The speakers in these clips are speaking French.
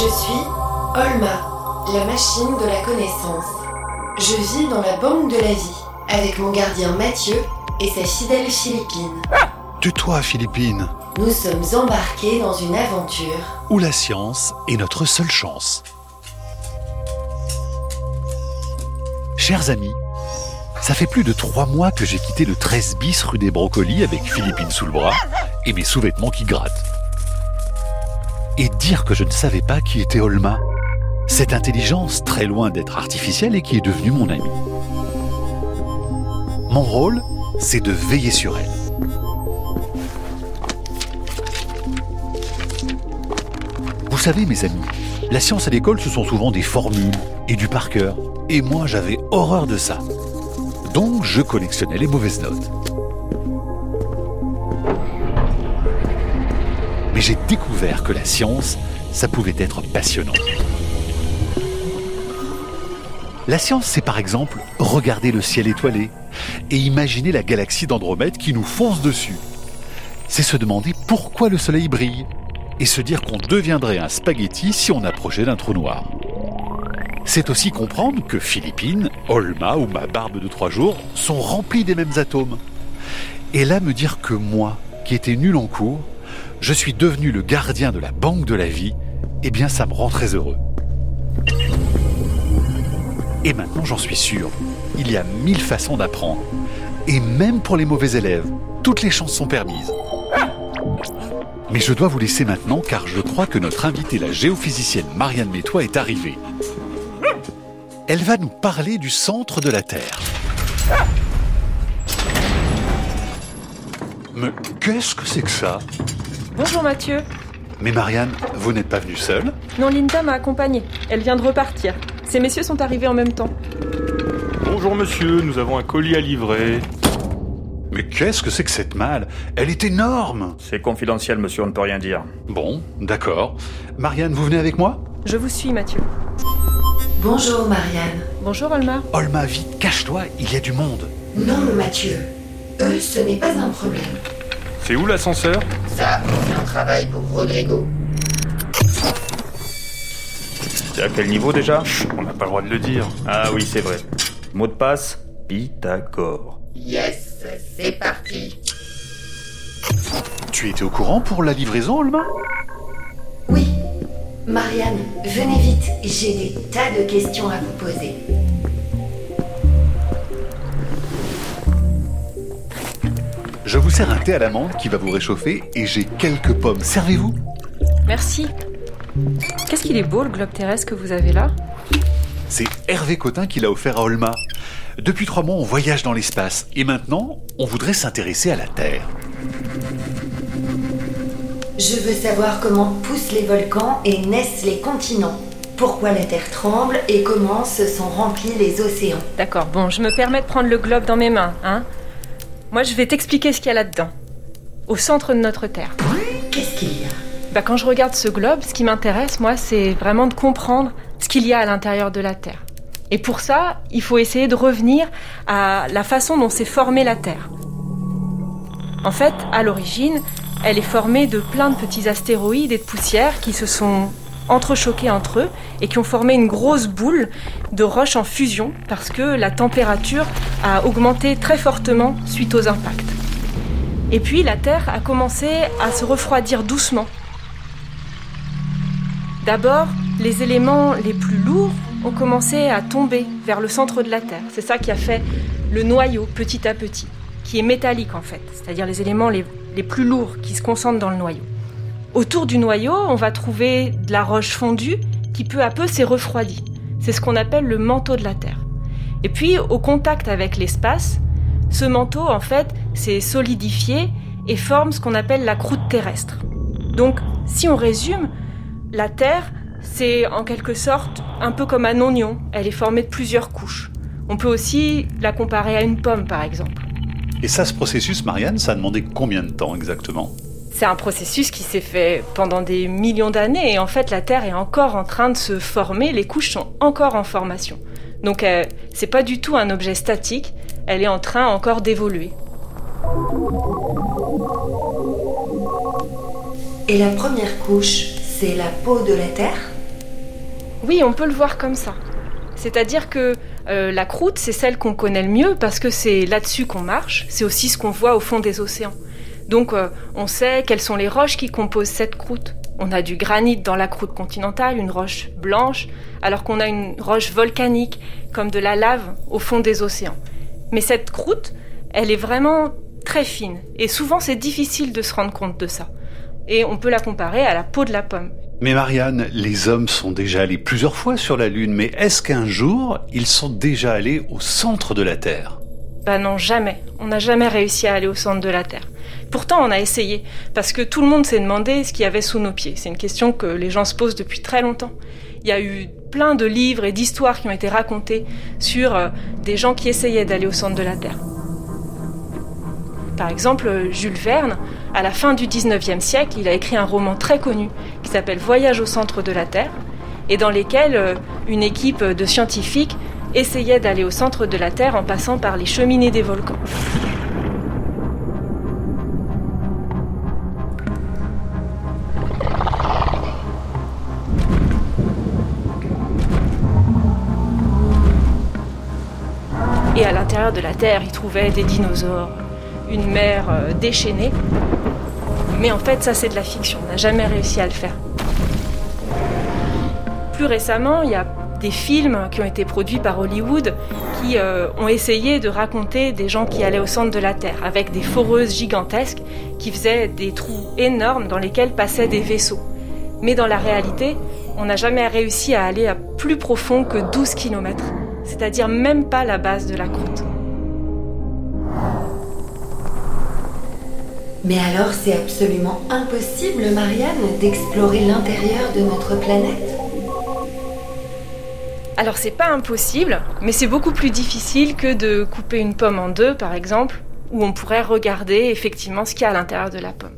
Je suis Olma, la machine de la connaissance. Je vis dans la banque de la vie, avec mon gardien Mathieu et sa fidèle Philippine. Tais-toi, Philippine. Nous sommes embarqués dans une aventure. Où la science est notre seule chance. Chers amis, ça fait plus de trois mois que j'ai quitté le 13 bis rue des Brocolis avec Philippine sous le bras et mes sous-vêtements qui grattent. Et dire que je ne savais pas qui était Olma, cette intelligence très loin d'être artificielle et qui est devenue mon amie. Mon rôle, c'est de veiller sur elle. Vous savez, mes amis, la science à l'école, ce sont souvent des formules et du par cœur. Et moi, j'avais horreur de ça. Donc, je collectionnais les mauvaises notes. Mais j'ai découvert que la science, ça pouvait être passionnant. La science, c'est par exemple regarder le ciel étoilé et imaginer la galaxie d'Andromède qui nous fonce dessus. C'est se demander pourquoi le soleil brille et se dire qu'on deviendrait un spaghetti si on approchait d'un trou noir. C'est aussi comprendre que Philippine, Olma ou ma barbe de trois jours sont remplis des mêmes atomes. Et là me dire que moi, qui étais nul en cours, je suis devenu le gardien de la banque de la vie, eh bien ça me rend très heureux. Et maintenant j'en suis sûr, il y a mille façons d'apprendre. Et même pour les mauvais élèves, toutes les chances sont permises. Mais je dois vous laisser maintenant car je crois que notre invitée, la géophysicienne Marianne Métois, est arrivée. Elle va nous parler du centre de la Terre. Mais qu'est-ce que c'est que ça? Bonjour Mathieu. Mais Marianne, vous n'êtes pas venue seule Non, Linda m'a accompagnée. Elle vient de repartir. Ces messieurs sont arrivés en même temps. Bonjour monsieur, nous avons un colis à livrer. Mais qu'est-ce que c'est que cette malle? Elle est énorme C'est confidentiel, monsieur, on ne peut rien dire. Bon, d'accord. Marianne, vous venez avec moi? Je vous suis, Mathieu. Bonjour Marianne. Bonjour, Olma. Olma, vite, cache-toi, il y a du monde. Non, Mathieu. Eux, ce n'est pas un problème. C'est où l'ascenseur? Ça, c'est un travail pour Rodrigo. C'est à quel niveau déjà? On n'a pas le droit de le dire. Ah oui, c'est vrai. Mot de passe Pythagore. Yes, c'est parti. Tu étais au courant pour la livraison, Olma? Oui. Marianne, venez vite. J'ai des tas de questions à vous poser. Je vous sers un thé à l'amande qui va vous réchauffer et j'ai quelques pommes. Servez-vous Merci. Qu'est-ce qu'il est beau, le globe terrestre que vous avez là? C'est Hervé Cotin qui l'a offert à Olma. Depuis trois mois, on voyage dans l'espace et maintenant, on voudrait s'intéresser à la Terre. Je veux savoir comment poussent les volcans et naissent les continents. Pourquoi la Terre tremble et comment se sont remplis les océans? D'accord, bon, je me permets de prendre le globe dans mes mains, hein Moi, je vais t'expliquer ce qu'il y a là-dedans. Au centre de notre Terre. Qu'est-ce qu'il y a? Bah, quand je regarde ce globe, ce qui m'intéresse, moi, c'est vraiment de comprendre ce qu'il y a à l'intérieur de la Terre. Et pour ça, il faut essayer de revenir à la façon dont s'est formée la Terre. En fait, à l'origine, elle est formée de plein de petits astéroïdes et de poussières qui se sont entrechoqués entre eux et qui ont formé une grosse boule de roches en fusion parce que la température a augmenté très fortement suite aux impacts. Et puis la Terre a commencé à se refroidir doucement. D'abord, les éléments les plus lourds ont commencé à tomber vers le centre de la Terre. C'est ça qui a fait le noyau petit à petit, qui est métallique en fait, c'est-à-dire les éléments les, les plus lourds qui se concentrent dans le noyau. Autour du noyau, on va trouver de la roche fondue qui peu à peu s'est refroidie. C'est ce qu'on appelle le manteau de la Terre. Et puis, au contact avec l'espace, ce manteau, en fait, s'est solidifié et forme ce qu'on appelle la croûte terrestre. Donc, si on résume, la Terre, c'est en quelque sorte un peu comme un oignon. Elle est formée de plusieurs couches. On peut aussi la comparer à une pomme, par exemple. Et ça, ce processus, Marianne, ça a demandé combien de temps exactement? C'est un processus qui s'est fait pendant des millions d'années et en fait la Terre est encore en train de se former, les couches sont encore en formation. Donc euh, c'est pas du tout un objet statique, elle est en train encore d'évoluer. Et la première couche, c'est la peau de la Terre? Oui, on peut le voir comme ça. C'est-à-dire que euh, la croûte, c'est celle qu'on connaît le mieux parce que c'est là-dessus qu'on marche, c'est aussi ce qu'on voit au fond des océans. Donc euh, on sait quelles sont les roches qui composent cette croûte. On a du granit dans la croûte continentale, une roche blanche, alors qu'on a une roche volcanique, comme de la lave au fond des océans. Mais cette croûte, elle est vraiment très fine, et souvent c'est difficile de se rendre compte de ça. Et on peut la comparer à la peau de la pomme. Mais Marianne, les hommes sont déjà allés plusieurs fois sur la Lune, mais est-ce qu'un jour, ils sont déjà allés au centre de la Terre? Bah non, jamais. On n'a jamais réussi à aller au centre de la Terre. Pourtant, on a essayé, parce que tout le monde s'est demandé ce qu'il y avait sous nos pieds. C'est une question que les gens se posent depuis très longtemps. Il y a eu plein de livres et d'histoires qui ont été racontées sur euh, des gens qui essayaient d'aller au centre de la Terre. Par exemple, Jules Verne, à la fin du 19e siècle, il a écrit un roman très connu qui s'appelle Voyage au centre de la Terre, et dans lequel euh, une équipe de scientifiques essayait d'aller au centre de la Terre en passant par les cheminées des volcans. Et à l'intérieur de la Terre, ils trouvaient des dinosaures, une mer euh, déchaînée. Mais en fait, ça c'est de la fiction, on n'a jamais réussi à le faire. Plus récemment, il y a des films qui ont été produits par Hollywood qui euh, ont essayé de raconter des gens qui allaient au centre de la Terre avec des foreuses gigantesques qui faisaient des trous énormes dans lesquels passaient des vaisseaux. Mais dans la réalité, on n'a jamais réussi à aller à plus profond que 12 km, c'est-à-dire même pas la base de la croûte. Mais alors c'est absolument impossible, Marianne, d'explorer l'intérieur de notre planète? Alors c'est pas impossible, mais c'est beaucoup plus difficile que de couper une pomme en deux, par exemple, où on pourrait regarder effectivement ce qu'il y a à l'intérieur de la pomme.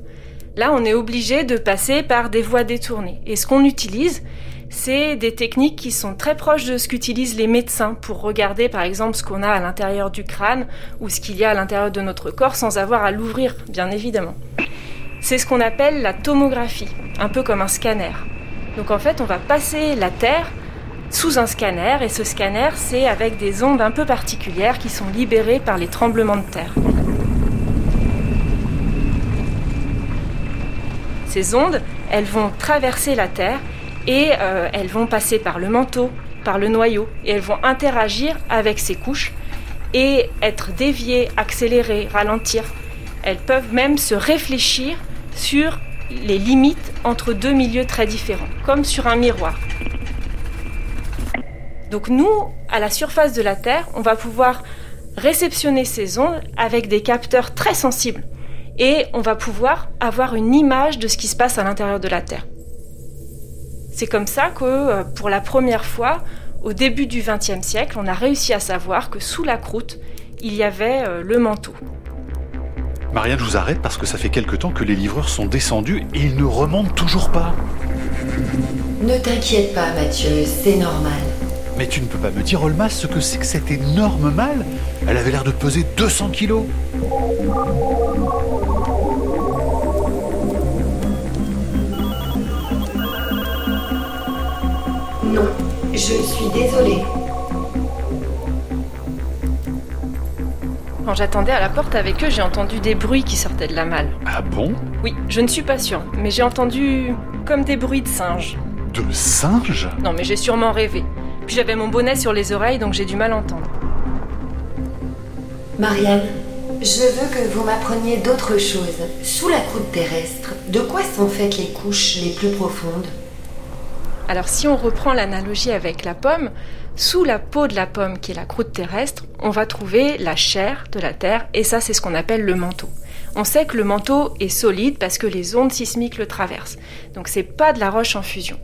Là, on est obligé de passer par des voies détournées. Et ce qu'on utilise, c'est des techniques qui sont très proches de ce qu'utilisent les médecins pour regarder par exemple ce qu'on a à l'intérieur du crâne ou ce qu'il y a à l'intérieur de notre corps sans avoir à l'ouvrir, bien évidemment. C'est ce qu'on appelle la tomographie, un peu comme un scanner. Donc en fait, on va passer la Terre sous un scanner et ce scanner c'est avec des ondes un peu particulières qui sont libérées par les tremblements de terre. Ces ondes, elles vont traverser la Terre et euh, elles vont passer par le manteau, par le noyau et elles vont interagir avec ces couches et être déviées, accélérées, ralentir. Elles peuvent même se réfléchir sur les limites entre deux milieux très différents, comme sur un miroir. Donc nous, à la surface de la Terre, on va pouvoir réceptionner ces ondes avec des capteurs très sensibles. Et on va pouvoir avoir une image de ce qui se passe à l'intérieur de la Terre. C'est comme ça que, euh, pour la première fois, au début du XXe siècle, on a réussi à savoir que sous la croûte, il y avait euh, le manteau. Marianne, je vous arrête parce que ça fait quelque temps que les livreurs sont descendus et ils ne remontent toujours pas. Ne t'inquiète pas, Mathieu, c'est normal. Mais tu ne peux pas me dire, Olmas, ce que c'est que cette énorme malle Elle avait l'air de peser 200 kilos. Non, je suis désolée. Quand j'attendais à la porte avec eux, j'ai entendu des bruits qui sortaient de la malle. Ah bon? Oui, je ne suis pas sûre, mais j'ai entendu comme des bruits de singes. De singes? Non, mais j'ai sûrement rêvé. Puis j'avais mon bonnet sur les oreilles, donc j'ai du mal à entendre. Marianne, je veux que vous m'appreniez d'autres choses. Sous la croûte terrestre, de quoi sont faites les couches les plus profondes? Alors si on reprend l'analogie avec la pomme, sous la peau de la pomme qui est la croûte terrestre, on va trouver la chair de la Terre et ça c'est ce qu'on appelle le manteau. On sait que le manteau est solide parce que les ondes sismiques le traversent. Donc c'est pas de la roche en fusion.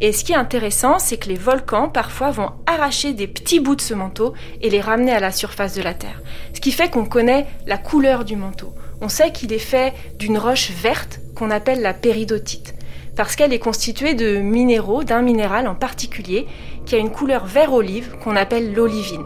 Et ce qui est intéressant, c'est que les volcans parfois vont arracher des petits bouts de ce manteau et les ramener à la surface de la Terre. Ce qui fait qu'on connaît la couleur du manteau. On sait qu'il est fait d'une roche verte qu'on appelle la péridotite parce qu'elle est constituée de minéraux, d'un minéral en particulier, qui a une couleur vert olive qu'on appelle l'olivine.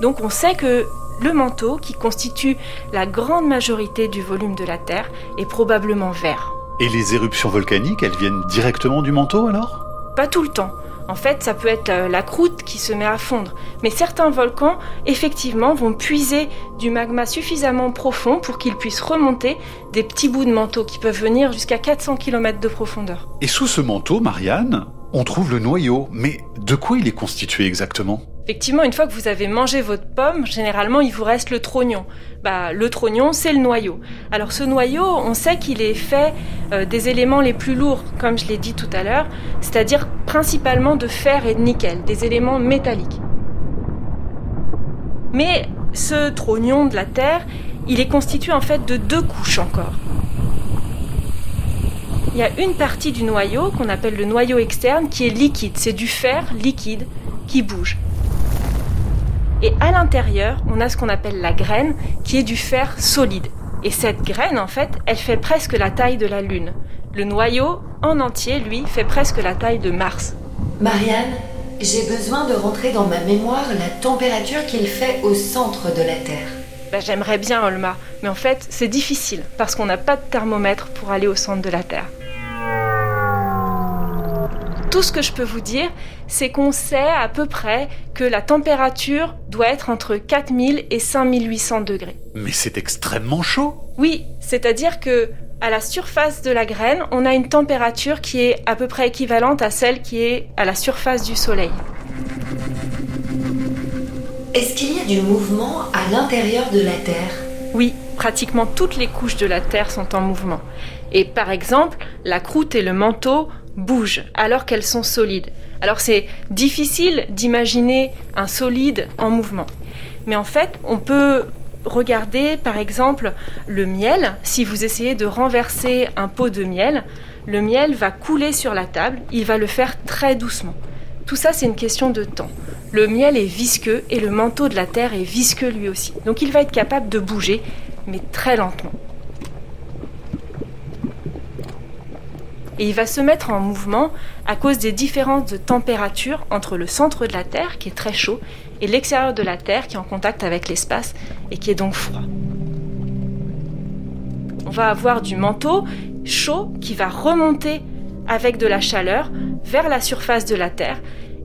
Donc on sait que le manteau, qui constitue la grande majorité du volume de la Terre, est probablement vert. Et les éruptions volcaniques, elles viennent directement du manteau alors? Pas tout le temps. En fait, ça peut être euh, la croûte qui se met à fondre. Mais certains volcans, effectivement, vont puiser du magma suffisamment profond pour qu'ils puissent remonter des petits bouts de manteau qui peuvent venir jusqu'à 400 km de profondeur. Et sous ce manteau, Marianne, on trouve le noyau. Mais de quoi il est constitué exactement? Effectivement, une fois que vous avez mangé votre pomme, généralement il vous reste le trognon. Bah, le trognon, c'est le noyau. Alors ce noyau, on sait qu'il est fait euh, des éléments les plus lourds, comme je l'ai dit tout à l'heure, c'est-à-dire principalement de fer et de nickel, des éléments métalliques. Mais ce trognon de la Terre, il est constitué en fait de deux couches encore. Il y a une partie du noyau qu'on appelle le noyau externe qui est liquide, c'est du fer liquide qui bouge. Et à l'intérieur, on a ce qu'on appelle la graine, qui est du fer solide. Et cette graine, en fait, elle fait presque la taille de la Lune. Le noyau, en entier, lui, fait presque la taille de Mars. Marianne, j'ai besoin de rentrer dans ma mémoire la température qu'il fait au centre de la Terre. Ben, J'aimerais bien, Olma, mais en fait, c'est difficile, parce qu'on n'a pas de thermomètre pour aller au centre de la Terre. Tout ce que je peux vous dire, c'est qu'on sait à peu près que la température doit être entre 4000 et 5800 degrés. Mais c'est extrêmement chaud. Oui, c'est-à-dire que à la surface de la graine, on a une température qui est à peu près équivalente à celle qui est à la surface du Soleil. Est-ce qu'il y a du mouvement à l'intérieur de la Terre? Oui, pratiquement toutes les couches de la Terre sont en mouvement. Et par exemple, la croûte et le manteau bougent alors qu'elles sont solides. Alors c'est difficile d'imaginer un solide en mouvement. Mais en fait, on peut regarder par exemple le miel. Si vous essayez de renverser un pot de miel, le miel va couler sur la table, il va le faire très doucement. Tout ça, c'est une question de temps. Le miel est visqueux et le manteau de la Terre est visqueux lui aussi. Donc il va être capable de bouger, mais très lentement. Et il va se mettre en mouvement à cause des différences de température entre le centre de la Terre, qui est très chaud, et l'extérieur de la Terre, qui est en contact avec l'espace et qui est donc froid. On va avoir du manteau chaud qui va remonter avec de la chaleur vers la surface de la Terre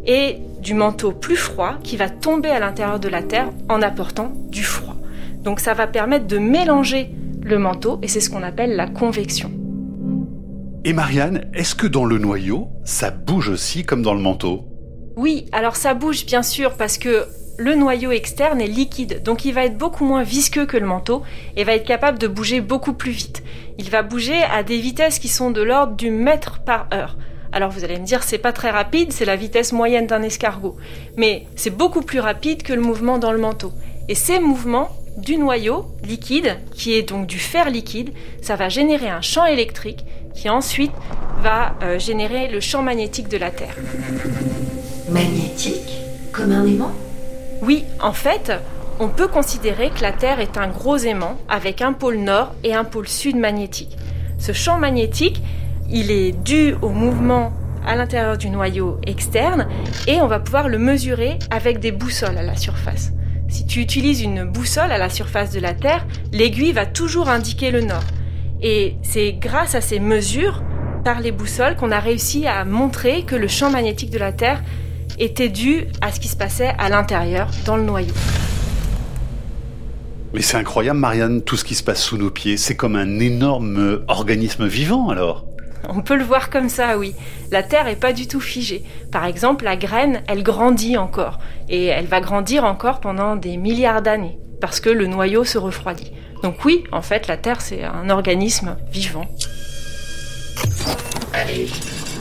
et du manteau plus froid qui va tomber à l'intérieur de la Terre en apportant du froid. Donc ça va permettre de mélanger le manteau et c'est ce qu'on appelle la convection. Et Marianne, est-ce que dans le noyau, ça bouge aussi comme dans le manteau? Oui, alors ça bouge bien sûr parce que le noyau externe est liquide, donc il va être beaucoup moins visqueux que le manteau et va être capable de bouger beaucoup plus vite. Il va bouger à des vitesses qui sont de l'ordre du mètre par heure. Alors vous allez me dire c'est pas très rapide, c'est la vitesse moyenne d'un escargot, mais c'est beaucoup plus rapide que le mouvement dans le manteau. Et ces mouvements du noyau liquide, qui est donc du fer liquide, ça va générer un champ électrique qui ensuite va euh, générer le champ magnétique de la Terre. Magnétique Comme un aimant? Oui, en fait, on peut considérer que la Terre est un gros aimant avec un pôle nord et un pôle sud magnétique. Ce champ magnétique, il est dû au mouvement à l'intérieur du noyau externe et on va pouvoir le mesurer avec des boussoles à la surface. Si tu utilises une boussole à la surface de la Terre, l'aiguille va toujours indiquer le nord. Et c'est grâce à ces mesures par les boussoles qu'on a réussi à montrer que le champ magnétique de la Terre était dû à ce qui se passait à l'intérieur, dans le noyau. Mais c'est incroyable, Marianne, tout ce qui se passe sous nos pieds. C'est comme un énorme organisme vivant, alors. On peut le voir comme ça, oui. La Terre n'est pas du tout figée. Par exemple, la graine, elle grandit encore. Et elle va grandir encore pendant des milliards d'années, parce que le noyau se refroidit. Donc oui, en fait, la Terre, c'est un organisme vivant. Allez,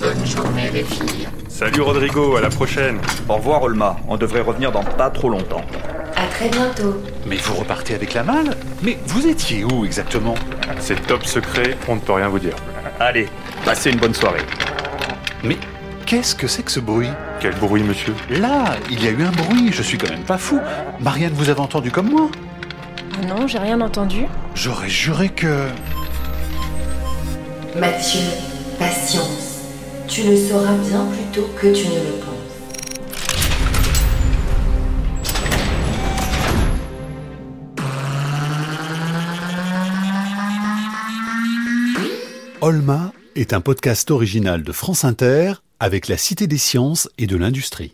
bonne journée les filles. Salut Rodrigo, à la prochaine. Au revoir Olma, on devrait revenir dans pas trop longtemps. À très bientôt. Mais vous repartez avec la malle? Mais vous étiez où exactement? C'est top secret, on ne peut rien vous dire. Allez, passez une bonne soirée. Mais qu'est-ce que c'est que ce bruit? Quel bruit, monsieur? Là, il y a eu un bruit, je suis quand même pas fou. Marianne, vous avez entendu comme moi Non, j'ai rien entendu. J'aurais juré que... Mathieu, patience. Tu le sauras bien plus tôt que tu ne le penses. Olma est un podcast original de France Inter avec la Cité des sciences et de l'industrie.